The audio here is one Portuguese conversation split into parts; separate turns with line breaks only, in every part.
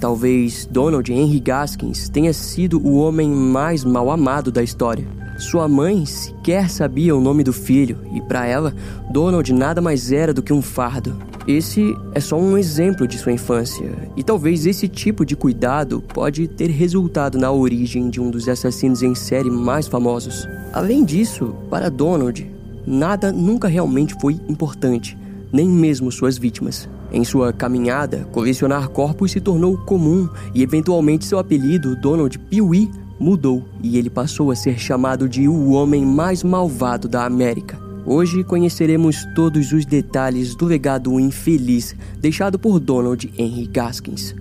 Talvez Donald Henry Gaskins tenha sido o homem mais mal amado da história. Sua mãe sequer sabia o nome do filho e, para ela, Donald nada mais era do que um fardo. Esse é só um exemplo de sua infância, e talvez esse tipo de cuidado pode ter resultado na origem de um dos assassinos em série mais famosos. Além disso, para Donald, nada nunca realmente foi importante, nem mesmo suas vítimas. Em sua caminhada, colecionar corpos se tornou comum e eventualmente seu apelido, Donald Pee-wee, mudou e ele passou a ser chamado de o homem mais malvado da América. Hoje conheceremos todos os detalhes do legado infeliz deixado por Donald Henry Gaskins.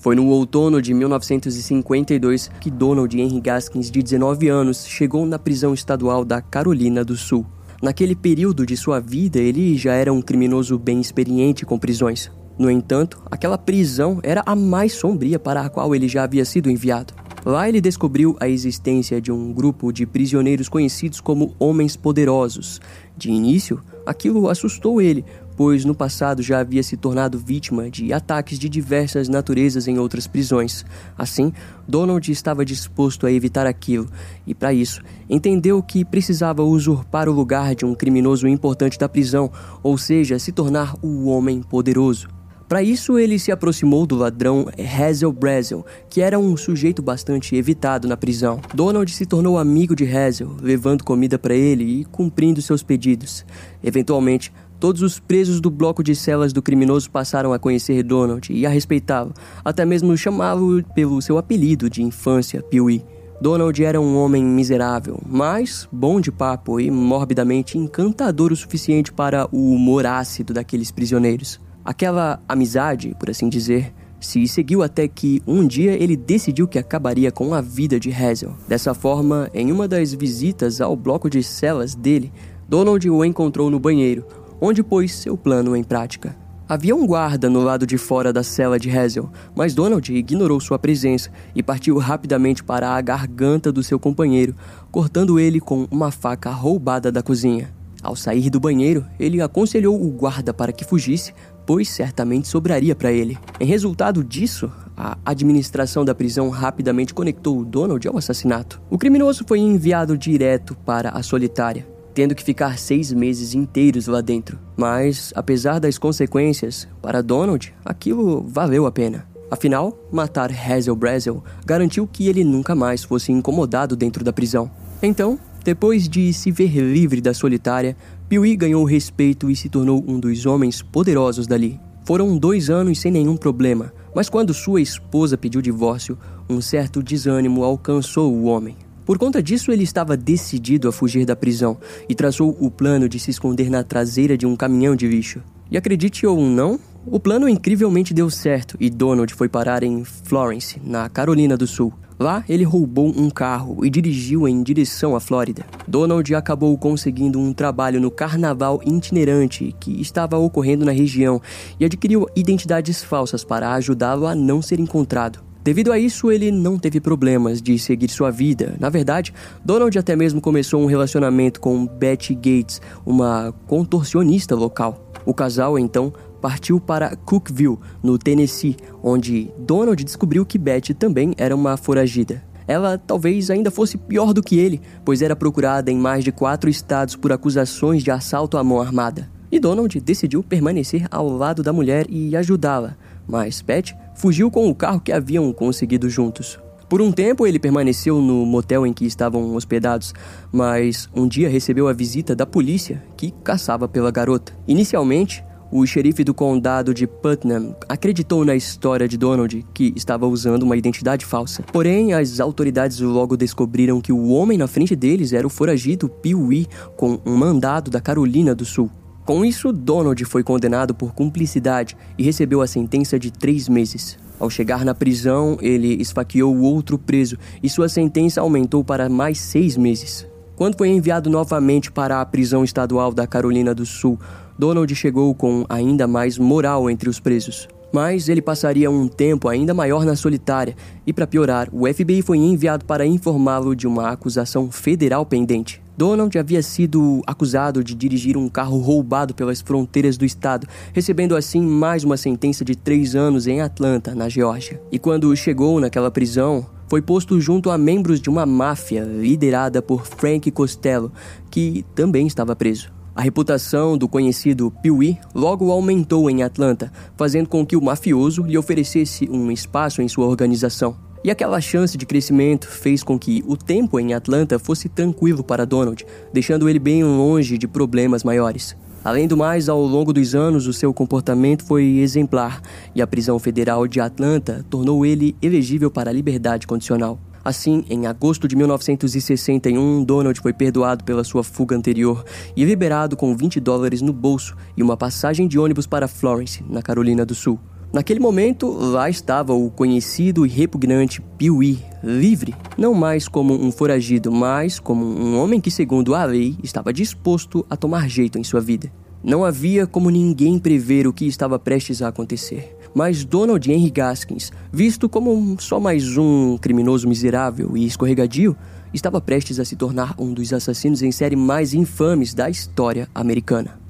Foi no outono de 1952 que Donald Henry Gaskins, de 19 anos, chegou na prisão estadual da Carolina do Sul. Naquele período de sua vida, ele já era um criminoso bem experiente com prisões. No entanto, aquela prisão era a mais sombria para a qual ele já havia sido enviado. Lá ele descobriu a existência de um grupo de prisioneiros conhecidos como Homens Poderosos. De início, aquilo assustou ele, pois no passado já havia se tornado vítima de ataques de diversas naturezas em outras prisões. Assim, Donald estava disposto a evitar aquilo e, para isso, entendeu que precisava usurpar o lugar de um criminoso importante da prisão, ou seja, se tornar o homem poderoso. Para isso, ele se aproximou do ladrão Hazel Brazel, que era um sujeito bastante evitado na prisão. Donald se tornou amigo de Hazel, levando comida para ele e cumprindo seus pedidos. Eventualmente, todos os presos do bloco de celas do criminoso passaram a conhecer Donald e a respeitá-lo, até mesmo chamá-lo pelo seu apelido de infância, Pee-wee. Donald era um homem miserável, mas bom de papo e morbidamente encantador o suficiente para o humor ácido daqueles prisioneiros. Aquela amizade, por assim dizer, se seguiu até que um dia ele decidiu que acabaria com a vida de Hazel. Dessa forma, em uma das visitas ao bloco de celas dele, Donald o encontrou no banheiro, onde pôs seu plano em prática. Havia um guarda no lado de fora da cela de Hazel, mas Donald ignorou sua presença e partiu rapidamente para a garganta do seu companheiro, cortando ele com uma faca roubada da cozinha. Ao sair do banheiro, ele aconselhou o guarda para que fugisse, pois certamente sobraria para ele. Em resultado disso, a administração da prisão rapidamente conectou Donald ao assassinato. O criminoso foi enviado direto para a solitária, tendo que ficar seis meses inteiros lá dentro. Mas, apesar das consequências, para Donald, aquilo valeu a pena. Afinal, matar Hazel Brazel garantiu que ele nunca mais fosse incomodado dentro da prisão. Então, depois de se ver livre da solitária, Piuí ganhou respeito e se tornou um dos homens poderosos dali. Foram dois anos sem nenhum problema, mas quando sua esposa pediu divórcio, um certo desânimo alcançou o homem. Por conta disso, ele estava decidido a fugir da prisão e traçou o plano de se esconder na traseira de um caminhão de lixo. E acredite ou não, o plano incrivelmente deu certo e Donald foi parar em Florence, na Carolina do Sul. Lá, ele roubou um carro e dirigiu em direção à Flórida. Donald acabou conseguindo um trabalho no carnaval itinerante que estava ocorrendo na região e adquiriu identidades falsas para ajudá-lo a não ser encontrado. Devido a isso, ele não teve problemas de seguir sua vida. Na verdade, Donald até mesmo começou um relacionamento com Betty Gates, uma contorcionista local. O casal então partiu para Cookville, no Tennessee, onde Donald descobriu que Betty também era uma foragida. Ela talvez ainda fosse pior do que ele, pois era procurada em mais de quatro estados por acusações de assalto à mão armada. E Donald decidiu permanecer ao lado da mulher e ajudá-la, mas Betty fugiu com o carro que haviam conseguido juntos. Por um tempo ele permaneceu no motel em que estavam hospedados, mas um dia recebeu a visita da polícia que caçava pela garota. Inicialmente, o xerife do condado de Putnam acreditou na história de Donald, que estava usando uma identidade falsa. Porém, as autoridades logo descobriram que o homem na frente deles era o foragido Pee-wee, com um mandado da Carolina do Sul. Com isso, Donald foi condenado por cumplicidade e recebeu a sentença de três meses. Ao chegar na prisão, ele esfaqueou o outro preso e sua sentença aumentou para mais seis meses. Quando foi enviado novamente para a prisão estadual da Carolina do Sul, Donald chegou com ainda mais moral entre os presos. Mas ele passaria um tempo ainda maior na solitária, e para piorar, o FBI foi enviado para informá-lo de uma acusação federal pendente. Donald havia sido acusado de dirigir um carro roubado pelas fronteiras do estado, recebendo assim mais uma sentença de três anos em Atlanta, na Geórgia. E quando chegou naquela prisão, foi posto junto a membros de uma máfia liderada por Frank Costello, que também estava preso. A reputação do conhecido Pee-wee logo aumentou em Atlanta, fazendo com que o mafioso lhe oferecesse um espaço em sua organização. E aquela chance de crescimento fez com que o tempo em Atlanta fosse tranquilo para Donald, deixando ele bem longe de problemas maiores. Além do mais, ao longo dos anos, o seu comportamento foi exemplar e a prisão federal de Atlanta tornou ele elegível para a liberdade condicional. Assim, em agosto de 1961, Donald foi perdoado pela sua fuga anterior e liberado com 20 dólares no bolso e uma passagem de ônibus para Florence, na Carolina do Sul. Naquele momento, lá estava o conhecido e repugnante Pee-wee, livre, não mais como um foragido, mas como um homem que, segundo a lei, estava disposto a tomar jeito em sua vida. Não havia como ninguém prever o que estava prestes a acontecer. Mas Donald Henry Gaskins, visto como só mais um criminoso miserável e escorregadio, estava prestes a se tornar um dos assassinos em série mais infames da história americana.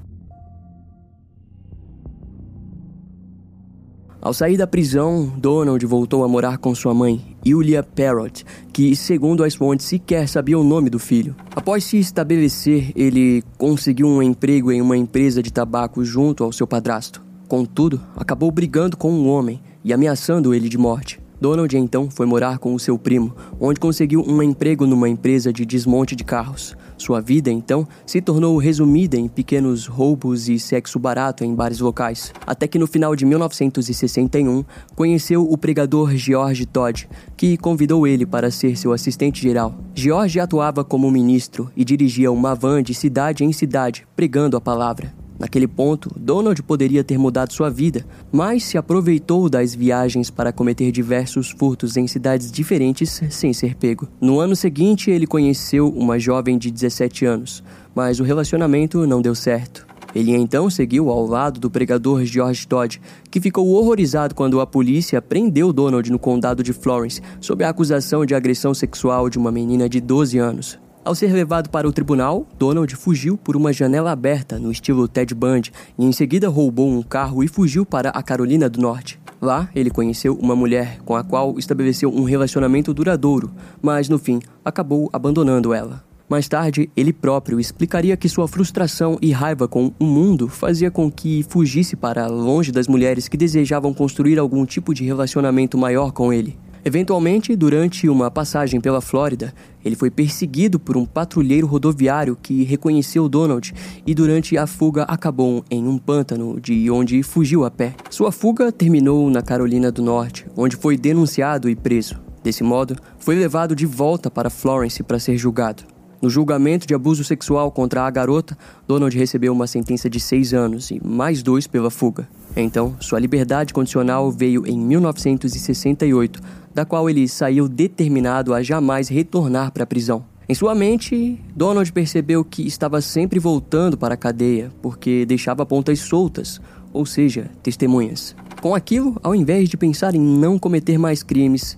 Ao sair da prisão, Donald voltou a morar com sua mãe, Julia Parrott, que, segundo as fontes, sequer sabia o nome do filho. Após se estabelecer, ele conseguiu um emprego em uma empresa de tabaco junto ao seu padrasto. Contudo, acabou brigando com um homem e ameaçando ele de morte. Donald então foi morar com o seu primo, onde conseguiu um emprego numa empresa de desmonte de carros. Sua vida então se tornou resumida em pequenos roubos e sexo barato em bares locais, até que no final de 1961 conheceu o pregador George Todd, que convidou ele para ser seu assistente geral. George atuava como ministro e dirigia uma van de cidade em cidade, pregando a palavra. Naquele ponto, Donald poderia ter mudado sua vida, mas se aproveitou das viagens para cometer diversos furtos em cidades diferentes sem ser pego. No ano seguinte, ele conheceu uma jovem de 17 anos, mas o relacionamento não deu certo. Ele então seguiu ao lado do pregador George Todd, que ficou horrorizado quando a polícia prendeu Donald no condado de Florence sob a acusação de agressão sexual de uma menina de 12 anos. Ao ser levado para o tribunal, Donald fugiu por uma janela aberta no estilo Ted Bundy e em seguida roubou um carro e fugiu para a Carolina do Norte. Lá, ele conheceu uma mulher com a qual estabeleceu um relacionamento duradouro, mas no fim acabou abandonando ela. Mais tarde, ele próprio explicaria que sua frustração e raiva com o mundo fazia com que fugisse para longe das mulheres que desejavam construir algum tipo de relacionamento maior com ele. Eventualmente, durante uma passagem pela Flórida, ele foi perseguido por um patrulheiro rodoviário que reconheceu Donald e durante a fuga acabou em um pântano de onde fugiu a pé. Sua fuga terminou na Carolina do Norte, onde foi denunciado e preso. Desse modo, foi levado de volta para Florence para ser julgado. No julgamento de abuso sexual contra a garota, Donald recebeu uma sentença de seis anos e mais dois pela fuga. Então, sua liberdade condicional veio em 1968, da qual ele saiu determinado a jamais retornar para a prisão. Em sua mente, Donald percebeu que estava sempre voltando para a cadeia porque deixava pontas soltas, ou seja, testemunhas. Com aquilo, ao invés de pensar em não cometer mais crimes,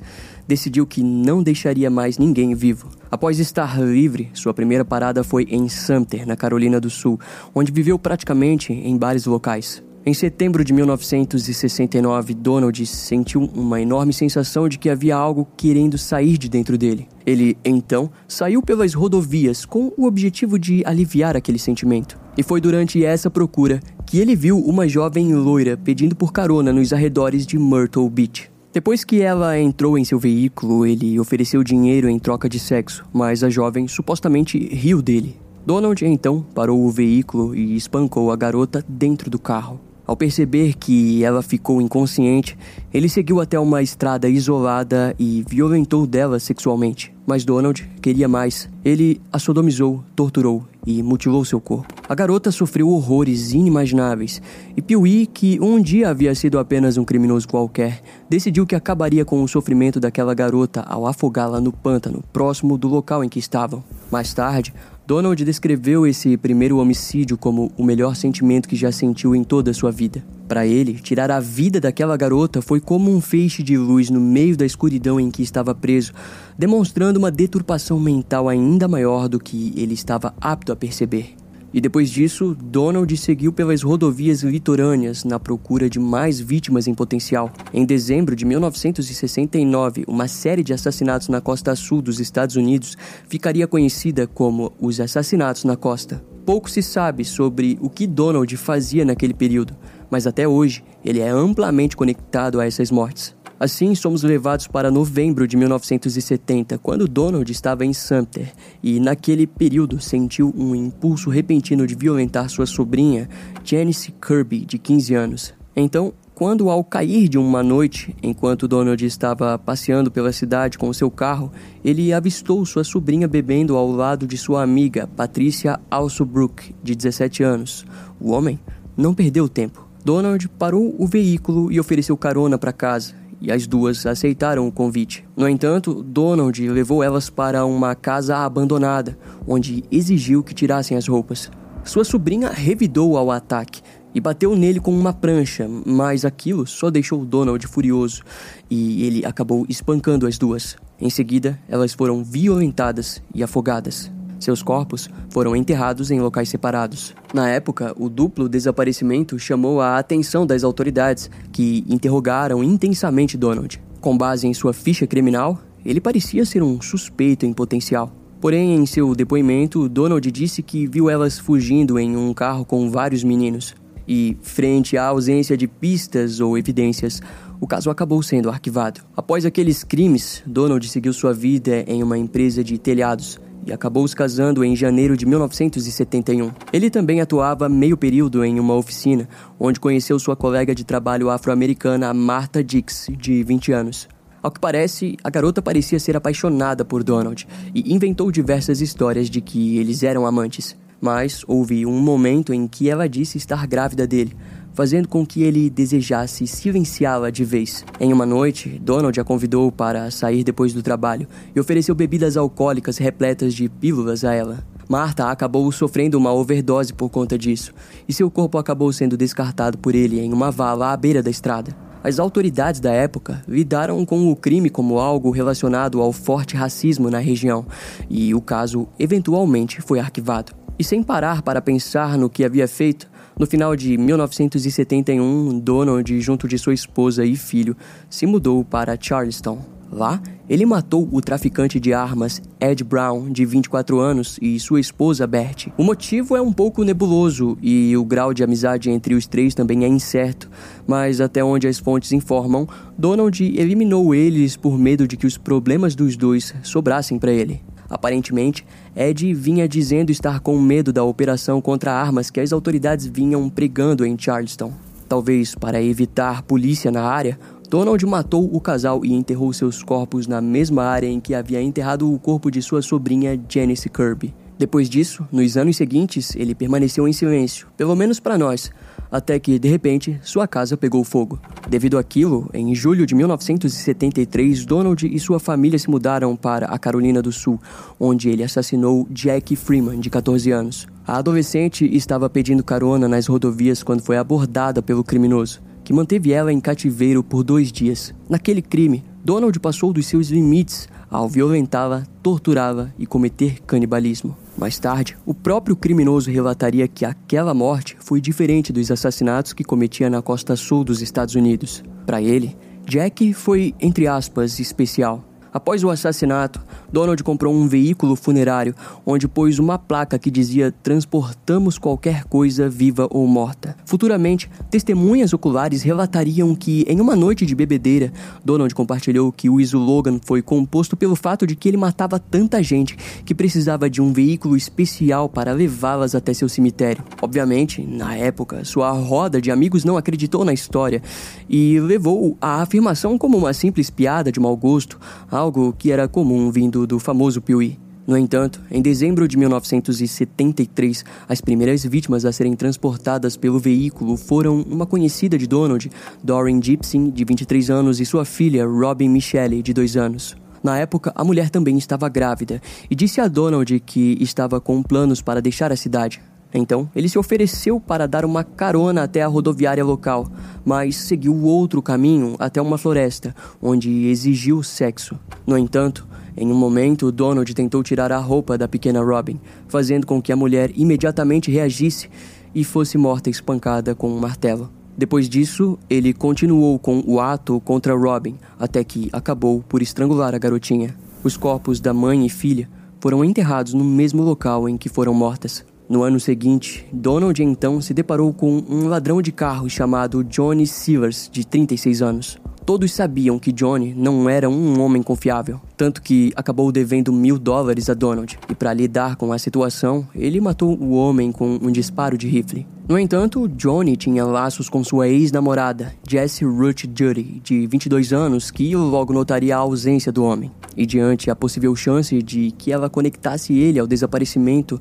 decidiu que não deixaria mais ninguém vivo. Após estar livre, sua primeira parada foi em Sumter, na Carolina do Sul, onde viveu praticamente em bares locais. Em setembro de 1969, Donald sentiu uma enorme sensação de que havia algo querendo sair de dentro dele. Ele, então, saiu pelas rodovias com o objetivo de aliviar aquele sentimento. E foi durante essa procura que ele viu uma jovem loira pedindo por carona nos arredores de Myrtle Beach. Depois que ela entrou em seu veículo, ele ofereceu dinheiro em troca de sexo, mas a jovem supostamente riu dele. Donald então parou o veículo e espancou a garota dentro do carro. Ao perceber que ela ficou inconsciente, ele seguiu até uma estrada isolada e violentou dela sexualmente. Mas Donald queria mais. Ele a sodomizou, torturou e mutilou seu corpo. A garota sofreu horrores inimagináveis e Pee-wee, que um dia havia sido apenas um criminoso qualquer, decidiu que acabaria com o sofrimento daquela garota ao afogá-la no pântano próximo do local em que estavam. Mais tarde, Donald descreveu esse primeiro homicídio como o melhor sentimento que já sentiu em toda a sua vida. Para ele, tirar a vida daquela garota foi como um feixe de luz no meio da escuridão em que estava preso, demonstrando uma deturpação mental ainda maior do que ele estava apto a perceber. E depois disso, Donald seguiu pelas rodovias litorâneas na procura de mais vítimas em potencial. Em dezembro de 1969, uma série de assassinatos na costa sul dos Estados Unidos ficaria conhecida como os assassinatos na costa. Pouco se sabe sobre o que Donald fazia naquele período, mas até hoje ele é amplamente conectado a essas mortes. Assim, somos levados para novembro de 1970, quando Donald estava em Sumter e, naquele período, sentiu um impulso repentino de violentar sua sobrinha, Janice Kirby, de 15 anos. Então, quando, ao cair de uma noite, enquanto Donald estava passeando pela cidade com seu carro, ele avistou sua sobrinha bebendo ao lado de sua amiga, Patricia Alsobrook, de 17 anos. O homem não perdeu tempo. Donald parou o veículo e ofereceu carona para casa e as duas aceitaram o convite. No entanto, Donald levou elas para uma casa abandonada, onde exigiu que tirassem as roupas. Sua sobrinha revidou ao ataque e bateu nele com uma prancha, mas aquilo só deixou Donald furioso e ele acabou espancando as duas. Em seguida, elas foram violentadas e afogadas. Seus corpos foram enterrados em locais separados. Na época, o duplo desaparecimento chamou a atenção das autoridades, que interrogaram intensamente Donald. Com base em sua ficha criminal, ele parecia ser um suspeito em potencial. Porém, em seu depoimento, Donald disse que viu elas fugindo em um carro com vários meninos. E, frente à ausência de pistas ou evidências, o caso acabou sendo arquivado. Após aqueles crimes, Donald seguiu sua vida em uma empresa de telhados e acabou se casando em janeiro de 1971. Ele também atuava meio período em uma oficina, onde conheceu sua colega de trabalho afro-americana Martha Dix, de 20 anos. Ao que parece, a garota parecia ser apaixonada por Donald e inventou diversas histórias de que eles eram amantes. Mas houve um momento em que ela disse estar grávida dele, fazendo com que ele desejasse silenciá-la de vez. Em uma noite, Donald a convidou para sair depois do trabalho e ofereceu bebidas alcoólicas repletas de pílulas a ela. Marta acabou sofrendo uma overdose por conta disso, e seu corpo acabou sendo descartado por ele em uma vala à beira da estrada. As autoridades da época lidaram com o crime como algo relacionado ao forte racismo na região, e o caso eventualmente foi arquivado. E sem parar para pensar no que havia feito, no final de 1971, Donald, junto de sua esposa e filho, se mudou para Charleston. Lá, ele matou o traficante de armas Ed Brown, de 24 anos, e sua esposa Bert. O motivo é um pouco nebuloso e o grau de amizade entre os três também é incerto, mas até onde as fontes informam, Donald eliminou eles por medo de que os problemas dos dois sobrassem para ele. Aparentemente, Ed vinha dizendo estar com medo da operação contra armas que as autoridades vinham pregando em Charleston. Talvez para evitar polícia na área, Donald matou o casal e enterrou seus corpos na mesma área em que havia enterrado o corpo de sua sobrinha Janice Kirby. Depois disso, nos anos seguintes, ele permaneceu em silêncio, pelo menos para nós, até que, de repente, sua casa pegou fogo. Devido àquilo, em julho de 1973, Donald e sua família se mudaram para a Carolina do Sul, onde ele assassinou Jack Freeman, de 14 anos. A adolescente estava pedindo carona nas rodovias quando foi abordada pelo criminoso, que manteve ela em cativeiro por dois dias. Naquele crime, Donald passou dos seus limites ao violentá-la, torturá-la e cometer canibalismo. Mais tarde, o próprio criminoso relataria que aquela morte foi diferente dos assassinatos que cometia na costa sul dos Estados Unidos. Para ele, Jack foi, entre aspas, especial. Após o assassinato, Donald comprou um veículo funerário onde pôs uma placa que dizia transportamos qualquer coisa viva ou morta. Futuramente, testemunhas oculares relatariam que em uma noite de bebedeira, Donald compartilhou que o slogan foi composto pelo fato de que ele matava tanta gente que precisava de um veículo especial para levá-las até seu cemitério. Obviamente, na época, sua roda de amigos não acreditou na história e levou a afirmação como uma simples piada de mau gosto, algo que era comum vindo do famoso Piuí. No entanto, em dezembro de 1973, as primeiras vítimas a serem transportadas pelo veículo foram uma conhecida de Donald, Doreen Gibson, de 23 anos, e sua filha, Robin Michelle, de 2 anos. Na época, a mulher também estava grávida e disse a Donald que estava com planos para deixar a cidade. Então, ele se ofereceu para dar uma carona até a rodoviária local, mas seguiu outro caminho até uma floresta, onde exigiu sexo. No entanto, em um momento, Donald tentou tirar a roupa da pequena Robin, fazendo com que a mulher imediatamente reagisse e fosse morta espancada com um martelo. Depois disso, ele continuou com o ato contra Robin, até que acabou por estrangular a garotinha. Os corpos da mãe e filha foram enterrados no mesmo local em que foram mortas. No ano seguinte, Donald então se deparou com um ladrão de carros chamado Johnny Sivers, de 36 anos. Todos sabiam que Johnny não era um homem confiável, tanto que acabou devendo mil dólares a Donald, e para lidar com a situação, ele matou o homem com um disparo de rifle. No entanto, Johnny tinha laços com sua ex-namorada, Jessie Ruth Judy, de 22 anos, que logo notaria a ausência do homem. E diante a possível chance de que ela conectasse ele ao desaparecimento,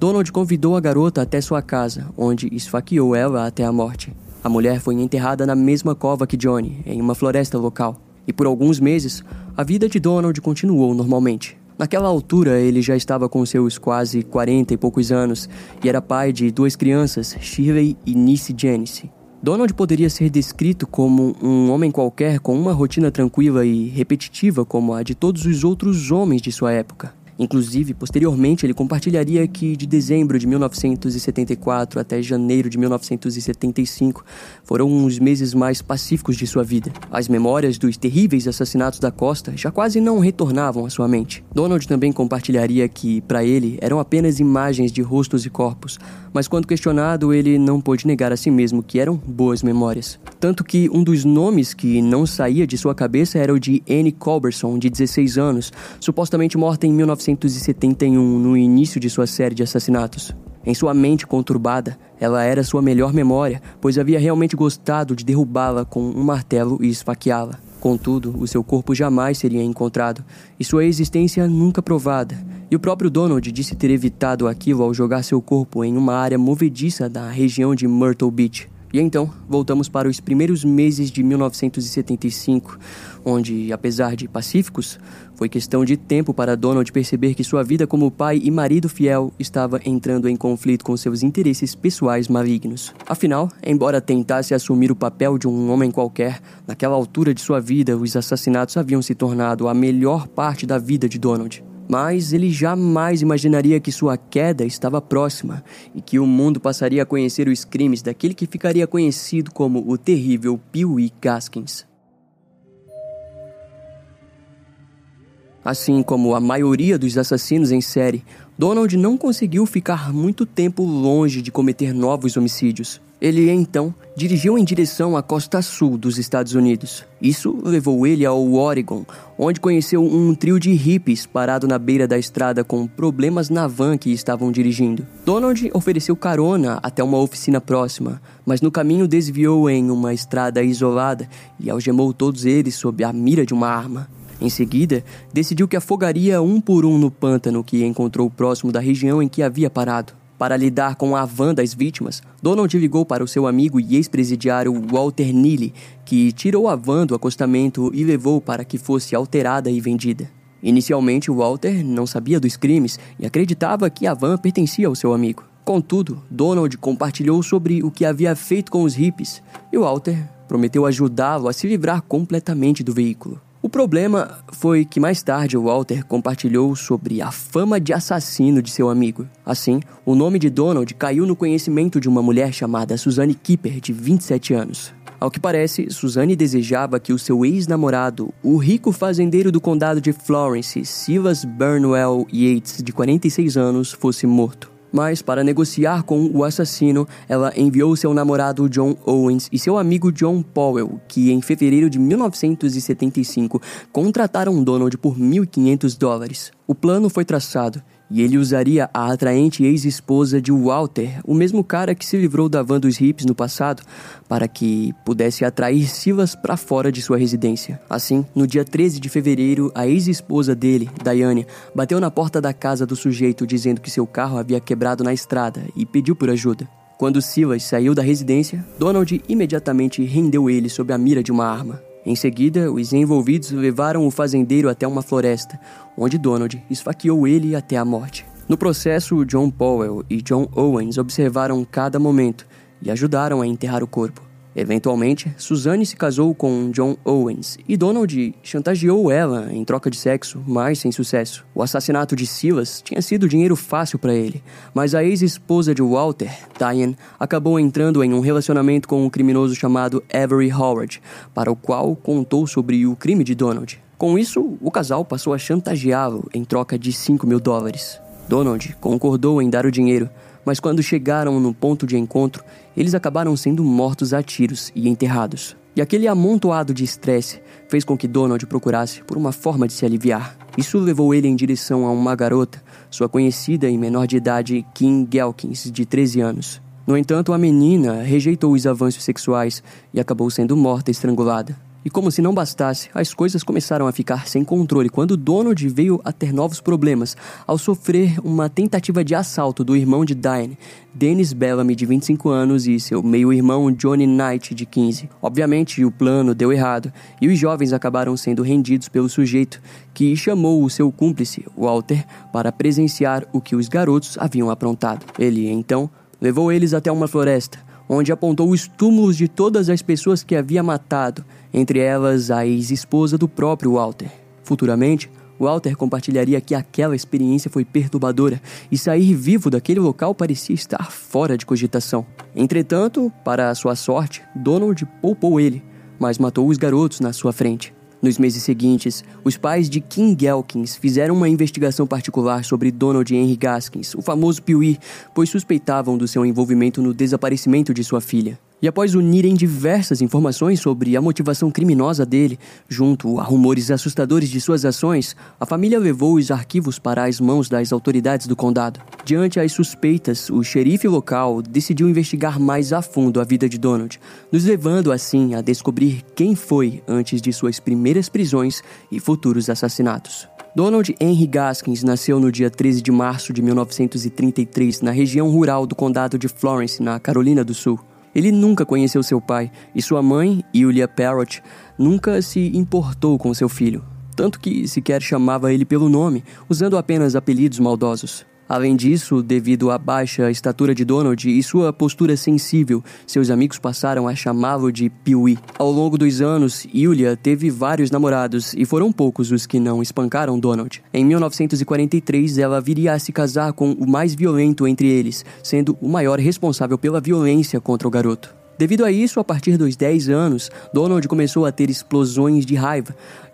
Donald convidou a garota até sua casa, onde esfaqueou ela até a morte. A mulher foi enterrada na mesma cova que Johnny, em uma floresta local. E por alguns meses, a vida de Donald continuou normalmente. Naquela altura, ele já estava com seus quase 40 e poucos anos e era pai de duas crianças, Shirley e Nisse Janice. Donald poderia ser descrito como um homem qualquer com uma rotina tranquila e repetitiva como a de todos os outros homens de sua época. Inclusive, posteriormente, ele compartilharia que de dezembro de 1974 até janeiro de 1975 foram os meses mais pacíficos de sua vida. As memórias dos terríveis assassinatos da Costa já quase não retornavam à sua mente. Donald também compartilharia que, para ele, eram apenas imagens de rostos e corpos, mas quando questionado, ele não pôde negar a si mesmo que eram boas memórias. Tanto que um dos nomes que não saía de sua cabeça era o de Anne Culberson, de 16 anos, supostamente morta em 19 1971, no início de sua série de assassinatos. Em sua mente conturbada, ela era sua melhor memória, pois havia realmente gostado de derrubá-la com um martelo e esfaqueá-la. Contudo, o seu corpo jamais seria encontrado e sua existência nunca provada. E o próprio Donald disse ter evitado aquilo ao jogar seu corpo em uma área movediça da região de Myrtle Beach. E então, voltamos para os primeiros meses de 1975, onde, apesar de pacíficos, foi questão de tempo para Donald perceber que sua vida como pai e marido fiel estava entrando em conflito com seus interesses pessoais malignos. Afinal, embora tentasse assumir o papel de um homem qualquer, naquela altura de sua vida, os assassinatos haviam se tornado a melhor parte da vida de Donald mas ele jamais imaginaria que sua queda estava próxima e que o mundo passaria a conhecer os crimes daquele que ficaria conhecido como o terrível Pee-wee Gaskins. Assim como a maioria dos assassinos em série, Donald não conseguiu ficar muito tempo longe de cometer novos homicídios. Ele então dirigiu em direção à costa sul dos Estados Unidos. Isso levou ele ao Oregon, onde conheceu um trio de hippies parado na beira da estrada com problemas na van que estavam dirigindo. Donald ofereceu carona até uma oficina próxima, mas no caminho desviou em uma estrada isolada e algemou todos eles sob a mira de uma arma. Em seguida, decidiu que afogaria um por um no pântano que encontrou próximo da região em que havia parado. Para lidar com a van das vítimas, Donald ligou para o seu amigo e ex-presidiário Walter Neely, que tirou a van do acostamento e levou para que fosse alterada e vendida. Inicialmente, Walter não sabia dos crimes e acreditava que a van pertencia ao seu amigo. Contudo, Donald compartilhou sobre o que havia feito com os hippies e Walter prometeu ajudá-lo a se livrar completamente do veículo. O problema foi que mais tarde Walter compartilhou sobre a fama de assassino de seu amigo. Assim, o nome de Donald caiu no conhecimento de uma mulher chamada Suzanne Kipper, de 27 anos. Ao que parece, Suzanne desejava que o seu ex-namorado, o rico fazendeiro do condado de Florence, Silas Burnwell Yates, de 46 anos, fosse morto. Mas, para negociar com o assassino, ela enviou seu namorado John Owens e seu amigo John Powell, que em fevereiro de 1975 contrataram Donald por 1.500 dólares. O plano foi traçado e ele usaria a atraente ex-esposa de Walter, o mesmo cara que se livrou da van dos hips no passado, para que pudesse atrair Silas para fora de sua residência. Assim, no dia 13 de fevereiro, a ex-esposa dele, Diane, bateu na porta da casa do sujeito dizendo que seu carro havia quebrado na estrada e pediu por ajuda. Quando Silas saiu da residência, Donald imediatamente rendeu ele sob a mira de uma arma. Em seguida, os envolvidos levaram o fazendeiro até uma floresta, onde Donald esfaqueou ele até a morte. No processo, John Powell e John Owens observaram cada momento e ajudaram a enterrar o corpo. Eventualmente, Suzanne se casou com John Owens e Donald chantageou ela em troca de sexo, mas sem sucesso. O assassinato de Silas tinha sido dinheiro fácil para ele, mas a ex-esposa de Walter, Diane, acabou entrando em um relacionamento com um criminoso chamado Avery Howard, para o qual contou sobre o crime de Donald. Com isso, o casal passou a chantageá-lo em troca de 5 mil dólares. Donald concordou em dar o dinheiro, mas quando chegaram no ponto de encontro, eles acabaram sendo mortos a tiros e enterrados. E aquele amontoado de estresse fez com que Donald procurasse por uma forma de se aliviar. Isso levou ele em direção a uma garota, sua conhecida e menor de idade Kim Gelkins, de 13 anos. No entanto, a menina rejeitou os avanços sexuais e acabou sendo morta estrangulada. E como se não bastasse, as coisas começaram a ficar sem controle quando Donald veio a ter novos problemas ao sofrer uma tentativa de assalto do irmão de Diane, Dennis Bellamy, de 25 anos, e seu meio-irmão Johnny Knight, de 15. Obviamente, o plano deu errado e os jovens acabaram sendo rendidos pelo sujeito que chamou o seu cúmplice, Walter, para presenciar o que os garotos haviam aprontado. Ele, então, levou eles até uma floresta onde apontou os túmulos de todas as pessoas que havia matado, entre elas a ex-esposa do próprio Walter. Futuramente, Walter compartilharia que aquela experiência foi perturbadora e sair vivo daquele local parecia estar fora de cogitação. Entretanto, para sua sorte, Donald poupou ele, mas matou os garotos na sua frente. Nos meses seguintes, os pais de Kim Gelkins fizeram uma investigação particular sobre Donald Henry Gaskins, o famoso Pee pois suspeitavam do seu envolvimento no desaparecimento de sua filha. E após unirem diversas informações sobre a motivação criminosa dele, junto a rumores assustadores de suas ações, a família levou os arquivos para as mãos das autoridades do condado. Diante as suspeitas, o xerife local decidiu investigar mais a fundo a vida de Donald, nos levando assim a descobrir quem foi antes de suas primeiras prisões e futuros assassinatos. Donald Henry Gaskins nasceu no dia 13 de março de 1933 na região rural do condado de Florence, na Carolina do Sul. Ele nunca conheceu seu pai e sua mãe, Yulia Parrott, nunca se importou com seu filho, tanto que sequer chamava ele pelo nome, usando apenas apelidos maldosos. Além disso, devido à baixa estatura de Donald e sua postura sensível, seus amigos passaram a chamá-lo de Pee-wee. Ao longo dos anos, Yulia teve vários namorados e foram poucos os que não espancaram Donald. Em 1943, ela viria a se casar com o mais violento entre eles, sendo o maior responsável pela violência contra o garoto. Devido a isso, a partir dos 10 anos, Donald começou a ter explosões de raiva,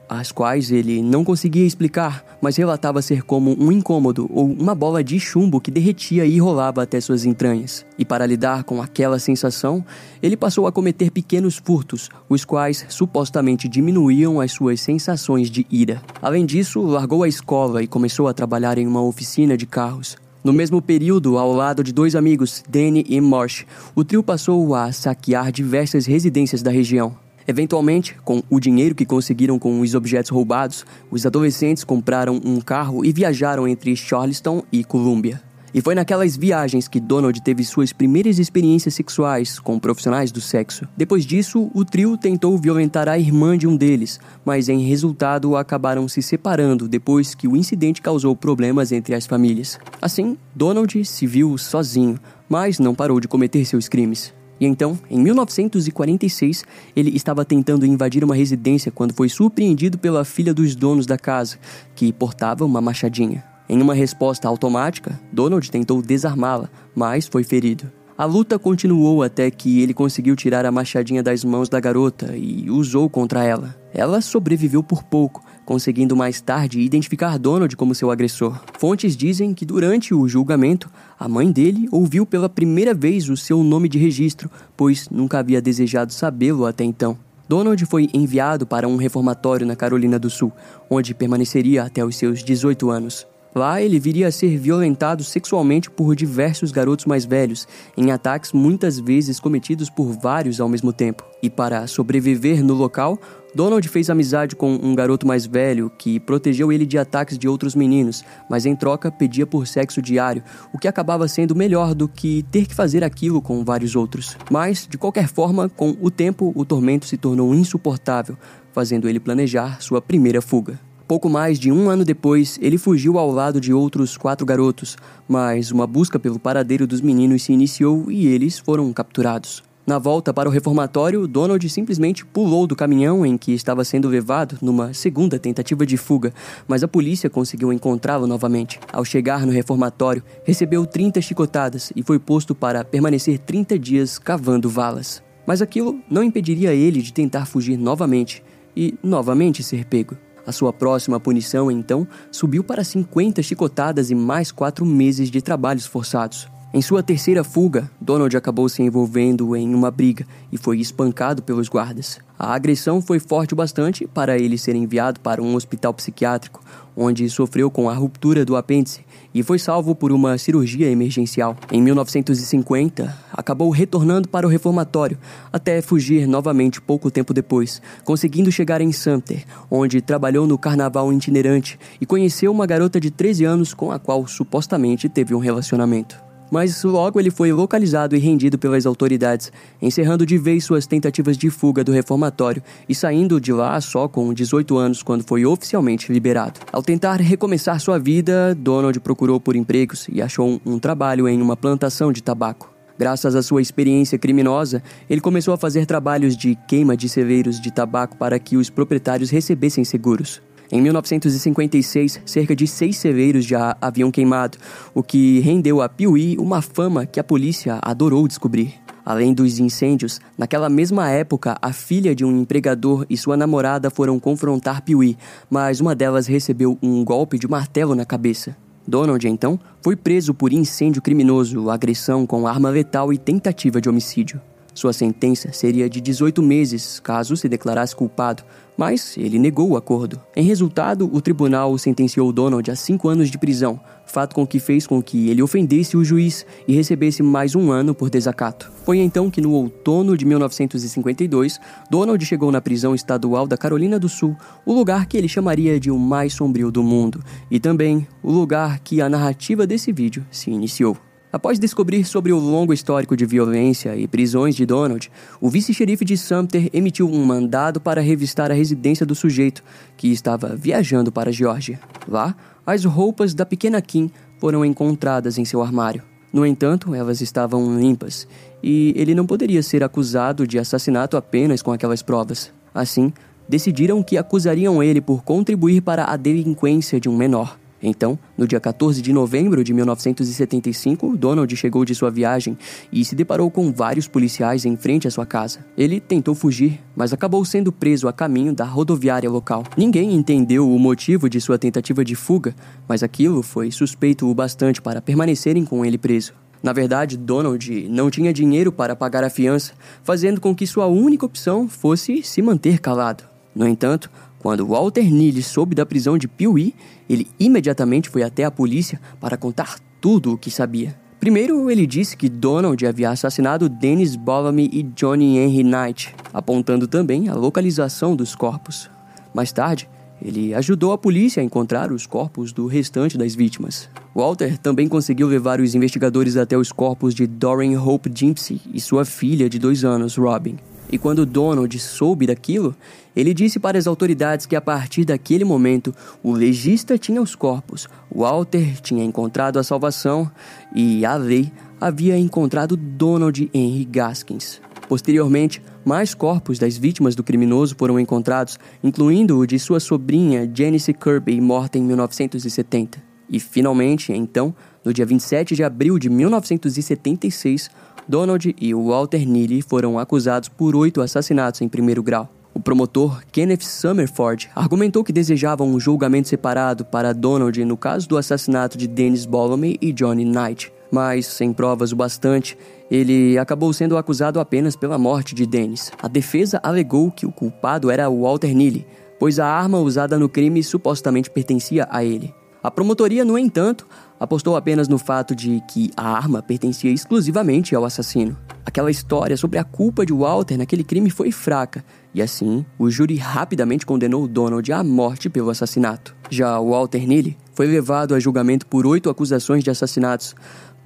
as quais ele não conseguia explicar, mas relatava ser como um incômodo ou uma bola de chumbo que derretia e rolava até suas entranhas. E para lidar com aquela sensação, ele passou a cometer pequenos furtos, os quais supostamente diminuíam as suas sensações de ira. Além disso, largou a escola e começou a trabalhar em uma oficina de carros. No mesmo período, ao lado de dois amigos, Danny e Marsh, o trio passou a saquear diversas residências da região. Eventualmente, com o dinheiro que conseguiram com os objetos roubados, os adolescentes compraram um carro e viajaram entre Charleston e Columbia. E foi naquelas viagens que Donald teve suas primeiras experiências sexuais com profissionais do sexo. Depois disso, o trio tentou violentar a irmã de um deles, mas em resultado acabaram se separando depois que o incidente causou problemas entre as famílias. Assim, Donald se viu sozinho, mas não parou de cometer seus crimes. E então, em 1946, ele estava tentando invadir uma residência quando foi surpreendido pela filha dos donos da casa, que portava uma machadinha. Em uma resposta automática, Donald tentou desarmá-la, mas foi ferido. A luta continuou até que ele conseguiu tirar a machadinha das mãos da garota e usou contra ela. Ela sobreviveu por pouco, conseguindo mais tarde identificar Donald como seu agressor. Fontes dizem que durante o julgamento, a mãe dele ouviu pela primeira vez o seu nome de registro, pois nunca havia desejado sabê-lo até então. Donald foi enviado para um reformatório na Carolina do Sul, onde permaneceria até os seus 18 anos. Lá, ele viria a ser violentado sexualmente por diversos garotos mais velhos, em ataques muitas vezes cometidos por vários ao mesmo tempo. E para sobreviver no local, Donald fez amizade com um garoto mais velho que protegeu ele de ataques de outros meninos, mas em troca pedia por sexo diário, o que acabava sendo melhor do que ter que fazer aquilo com vários outros. Mas, de qualquer forma, com o tempo, o tormento se tornou insuportável, fazendo ele planejar sua primeira fuga. Pouco mais de um ano depois, ele fugiu ao lado de outros quatro garotos, mas uma busca pelo paradeiro dos meninos se iniciou e eles foram capturados. Na volta para o reformatório, Donald simplesmente pulou do caminhão em que estava sendo levado numa segunda tentativa de fuga, mas a polícia conseguiu encontrá-lo novamente. Ao chegar no reformatório, recebeu 30 chicotadas e foi posto para permanecer 30 dias cavando valas. Mas aquilo não impediria ele de tentar fugir novamente e novamente ser pego. A sua próxima punição, então, subiu para 50 chicotadas e mais quatro meses de trabalhos forçados. Em sua terceira fuga, Donald acabou se envolvendo em uma briga e foi espancado pelos guardas. A agressão foi forte o bastante para ele ser enviado para um hospital psiquiátrico, onde sofreu com a ruptura do apêndice e foi salvo por uma cirurgia emergencial. Em 1950, acabou retornando para o reformatório, até fugir novamente pouco tempo depois, conseguindo chegar em Sumter, onde trabalhou no carnaval itinerante e conheceu uma garota de 13 anos com a qual supostamente teve um relacionamento mas logo ele foi localizado e rendido pelas autoridades, encerrando de vez suas tentativas de fuga do reformatório e saindo de lá só com 18 anos quando foi oficialmente liberado. Ao tentar recomeçar sua vida, Donald procurou por empregos e achou um trabalho em uma plantação de tabaco. Graças à sua experiência criminosa, ele começou a fazer trabalhos de queima de celeiros de tabaco para que os proprietários recebessem seguros. Em 1956, cerca de seis celeiros já haviam queimado, o que rendeu a Piuí uma fama que a polícia adorou descobrir. Além dos incêndios, naquela mesma época, a filha de um empregador e sua namorada foram confrontar Piuí, mas uma delas recebeu um golpe de martelo na cabeça. Donald, então, foi preso por incêndio criminoso, agressão com arma letal e tentativa de homicídio. Sua sentença seria de 18 meses caso se declarasse culpado, mas ele negou o acordo. Em resultado, o tribunal sentenciou Donald a cinco anos de prisão, fato com que fez com que ele ofendesse o juiz e recebesse mais um ano por desacato. Foi então que, no outono de 1952, Donald chegou na prisão estadual da Carolina do Sul, o lugar que ele chamaria de o mais sombrio do mundo, e também o lugar que a narrativa desse vídeo se iniciou. Após descobrir sobre o longo histórico de violência e prisões de Donald, o vice-xerife de Sumter emitiu um mandado para revistar a residência do sujeito, que estava viajando para a Geórgia. Lá, as roupas da pequena Kim foram encontradas em seu armário. No entanto, elas estavam limpas, e ele não poderia ser acusado de assassinato apenas com aquelas provas. Assim, decidiram que acusariam ele por contribuir para a delinquência de um menor. Então, no dia 14 de novembro de 1975, Donald chegou de sua viagem e se deparou com vários policiais em frente à sua casa. Ele tentou fugir, mas acabou sendo preso a caminho da rodoviária local. Ninguém entendeu o motivo de sua tentativa de fuga, mas aquilo foi suspeito o bastante para permanecerem com ele preso. Na verdade, Donald não tinha dinheiro para pagar a fiança, fazendo com que sua única opção fosse se manter calado. No entanto, quando Walter Neely soube da prisão de Pee-wee, ele imediatamente foi até a polícia para contar tudo o que sabia. Primeiro, ele disse que Donald havia assassinado Dennis Bellamy e Johnny Henry Knight, apontando também a localização dos corpos. Mais tarde, ele ajudou a polícia a encontrar os corpos do restante das vítimas. Walter também conseguiu levar os investigadores até os corpos de Doreen Hope Dempsey e sua filha de dois anos, Robin. E quando Donald soube daquilo, ele disse para as autoridades que a partir daquele momento o legista tinha os corpos, Walter tinha encontrado a salvação e a lei havia encontrado Donald Henry Gaskins. Posteriormente, mais corpos das vítimas do criminoso foram encontrados, incluindo o de sua sobrinha Janice Kirby, morta em 1970. E finalmente, então, no dia 27 de abril de 1976, Donald e Walter Neely foram acusados por oito assassinatos em primeiro grau. O promotor Kenneth Summerford argumentou que desejava um julgamento separado para Donald no caso do assassinato de Dennis Bellamy e Johnny Knight, mas sem provas o bastante, ele acabou sendo acusado apenas pela morte de Dennis. A defesa alegou que o culpado era Walter Neely, pois a arma usada no crime supostamente pertencia a ele. A promotoria, no entanto, apostou apenas no fato de que a arma pertencia exclusivamente ao assassino. Aquela história sobre a culpa de Walter naquele crime foi fraca, e assim o júri rapidamente condenou Donald à morte pelo assassinato. Já Walter Neely foi levado a julgamento por oito acusações de assassinatos,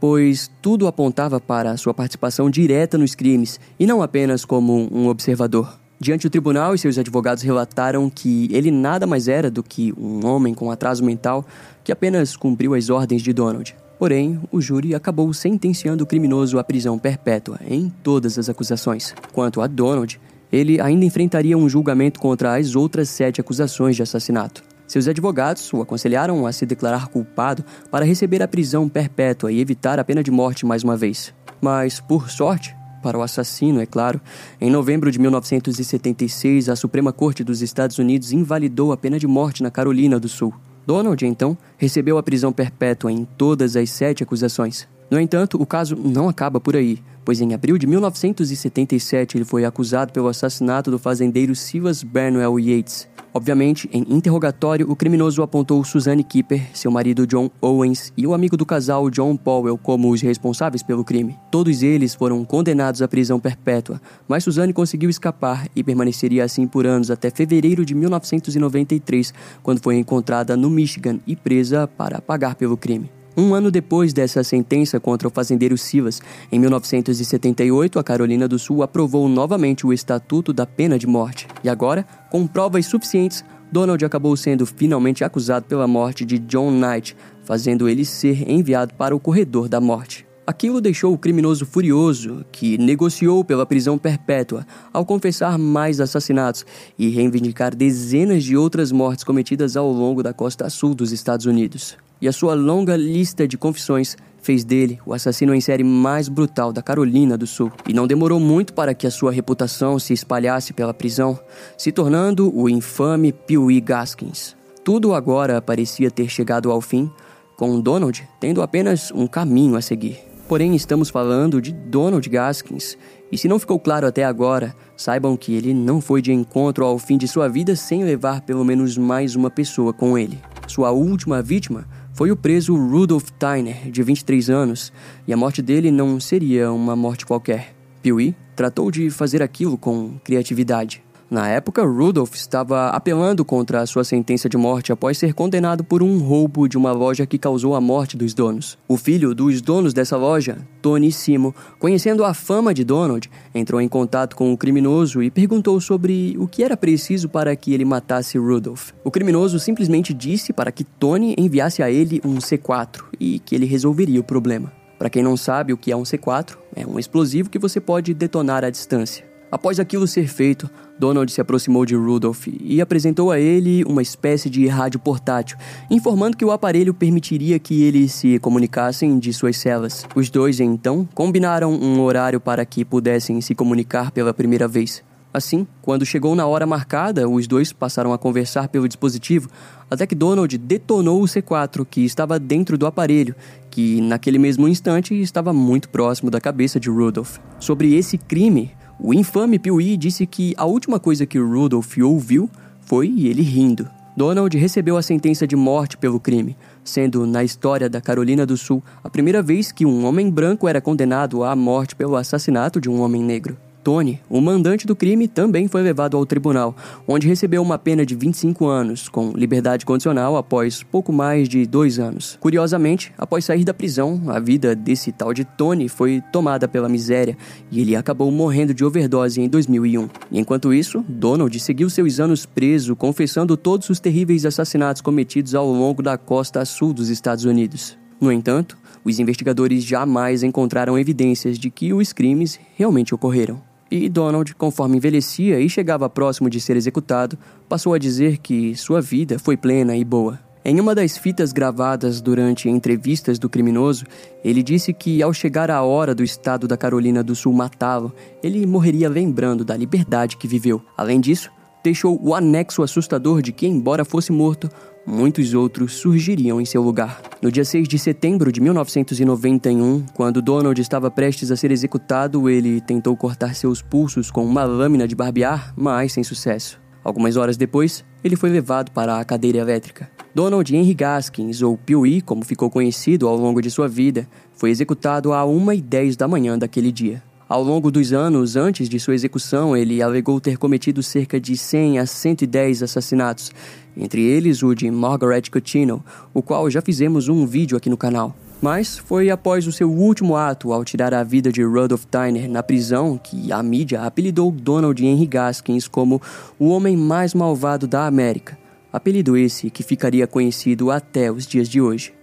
pois tudo apontava para sua participação direta nos crimes e não apenas como um observador. Diante do tribunal seus advogados relataram que ele nada mais era do que um homem com atraso mental que apenas cumpriu as ordens de Donald. Porém, o júri acabou sentenciando o criminoso à prisão perpétua em todas as acusações. Quanto a Donald, ele ainda enfrentaria um julgamento contra as outras sete acusações de assassinato. Seus advogados o aconselharam a se declarar culpado para receber a prisão perpétua e evitar a pena de morte mais uma vez. Mas, por sorte, para o assassino, é claro. Em novembro de 1976, a Suprema Corte dos Estados Unidos invalidou a pena de morte na Carolina do Sul. Donald, então, recebeu a prisão perpétua em todas as sete acusações. No entanto, o caso não acaba por aí, pois em abril de 1977 ele foi acusado pelo assassinato do fazendeiro Silas Bernwell Yates. Obviamente, em interrogatório, o criminoso apontou Suzanne Kipper, seu marido John Owens e o amigo do casal John Powell como os responsáveis pelo crime. Todos eles foram condenados à prisão perpétua, mas Suzanne conseguiu escapar e permaneceria assim por anos até fevereiro de 1993, quando foi encontrada no Michigan e presa para pagar pelo crime. Um ano depois dessa sentença contra o fazendeiro Silas, em 1978, a Carolina do Sul aprovou novamente o Estatuto da Pena de Morte. E agora, com provas suficientes, Donald acabou sendo finalmente acusado pela morte de John Knight, fazendo ele ser enviado para o corredor da morte. Aquilo deixou o criminoso furioso, que negociou pela prisão perpétua ao confessar mais assassinatos e reivindicar dezenas de outras mortes cometidas ao longo da costa sul dos Estados Unidos e a sua longa lista de confissões fez dele o assassino em série mais brutal da Carolina do Sul. E não demorou muito para que a sua reputação se espalhasse pela prisão, se tornando o infame Pee Gaskins. Tudo agora parecia ter chegado ao fim, com Donald tendo apenas um caminho a seguir. Porém, estamos falando de Donald Gaskins, e se não ficou claro até agora, saibam que ele não foi de encontro ao fim de sua vida sem levar pelo menos mais uma pessoa com ele. Sua última vítima foi o preso Rudolf Tyner, de 23 anos, e a morte dele não seria uma morte qualquer. Pee tratou de fazer aquilo com criatividade. Na época, Rudolph estava apelando contra a sua sentença de morte após ser condenado por um roubo de uma loja que causou a morte dos donos. O filho dos donos dessa loja, Tony Simo, conhecendo a fama de Donald, entrou em contato com o criminoso e perguntou sobre o que era preciso para que ele matasse Rudolph. O criminoso simplesmente disse para que Tony enviasse a ele um C4 e que ele resolveria o problema. Para quem não sabe o que é um C4, é um explosivo que você pode detonar à distância. Após aquilo ser feito, Donald se aproximou de Rudolph e apresentou a ele uma espécie de rádio portátil, informando que o aparelho permitiria que eles se comunicassem de suas celas. Os dois, então, combinaram um horário para que pudessem se comunicar pela primeira vez. Assim, quando chegou na hora marcada, os dois passaram a conversar pelo dispositivo, até que Donald detonou o C4 que estava dentro do aparelho, que naquele mesmo instante estava muito próximo da cabeça de Rudolph. Sobre esse crime, o infame Pee disse que a última coisa que Rudolph ouviu foi ele rindo. Donald recebeu a sentença de morte pelo crime, sendo, na história da Carolina do Sul, a primeira vez que um homem branco era condenado à morte pelo assassinato de um homem negro. Tony, o mandante do crime, também foi levado ao tribunal, onde recebeu uma pena de 25 anos, com liberdade condicional após pouco mais de dois anos. Curiosamente, após sair da prisão, a vida desse tal de Tony foi tomada pela miséria e ele acabou morrendo de overdose em 2001. E enquanto isso, Donald seguiu seus anos preso, confessando todos os terríveis assassinatos cometidos ao longo da costa sul dos Estados Unidos. No entanto, os investigadores jamais encontraram evidências de que os crimes realmente ocorreram. E Donald, conforme envelhecia e chegava próximo de ser executado, passou a dizer que sua vida foi plena e boa. Em uma das fitas gravadas durante entrevistas do criminoso, ele disse que ao chegar a hora do estado da Carolina do Sul matá-lo, ele morreria lembrando da liberdade que viveu. Além disso, deixou o anexo assustador de que, embora fosse morto, muitos outros surgiriam em seu lugar. No dia 6 de setembro de 1991, quando Donald estava prestes a ser executado, ele tentou cortar seus pulsos com uma lâmina de barbear, mas sem sucesso. Algumas horas depois, ele foi levado para a cadeira elétrica. Donald Henry Gaskins, ou Pee como ficou conhecido ao longo de sua vida, foi executado a 1h10 da manhã daquele dia. Ao longo dos anos antes de sua execução, ele alegou ter cometido cerca de 100 a 110 assassinatos, entre eles o de Margaret Coutinho, o qual já fizemos um vídeo aqui no canal. Mas foi após o seu último ato ao tirar a vida de Rudolph Tyner na prisão que a mídia apelidou Donald Henry Gaskins como o homem mais malvado da América, apelido esse que ficaria conhecido até os dias de hoje.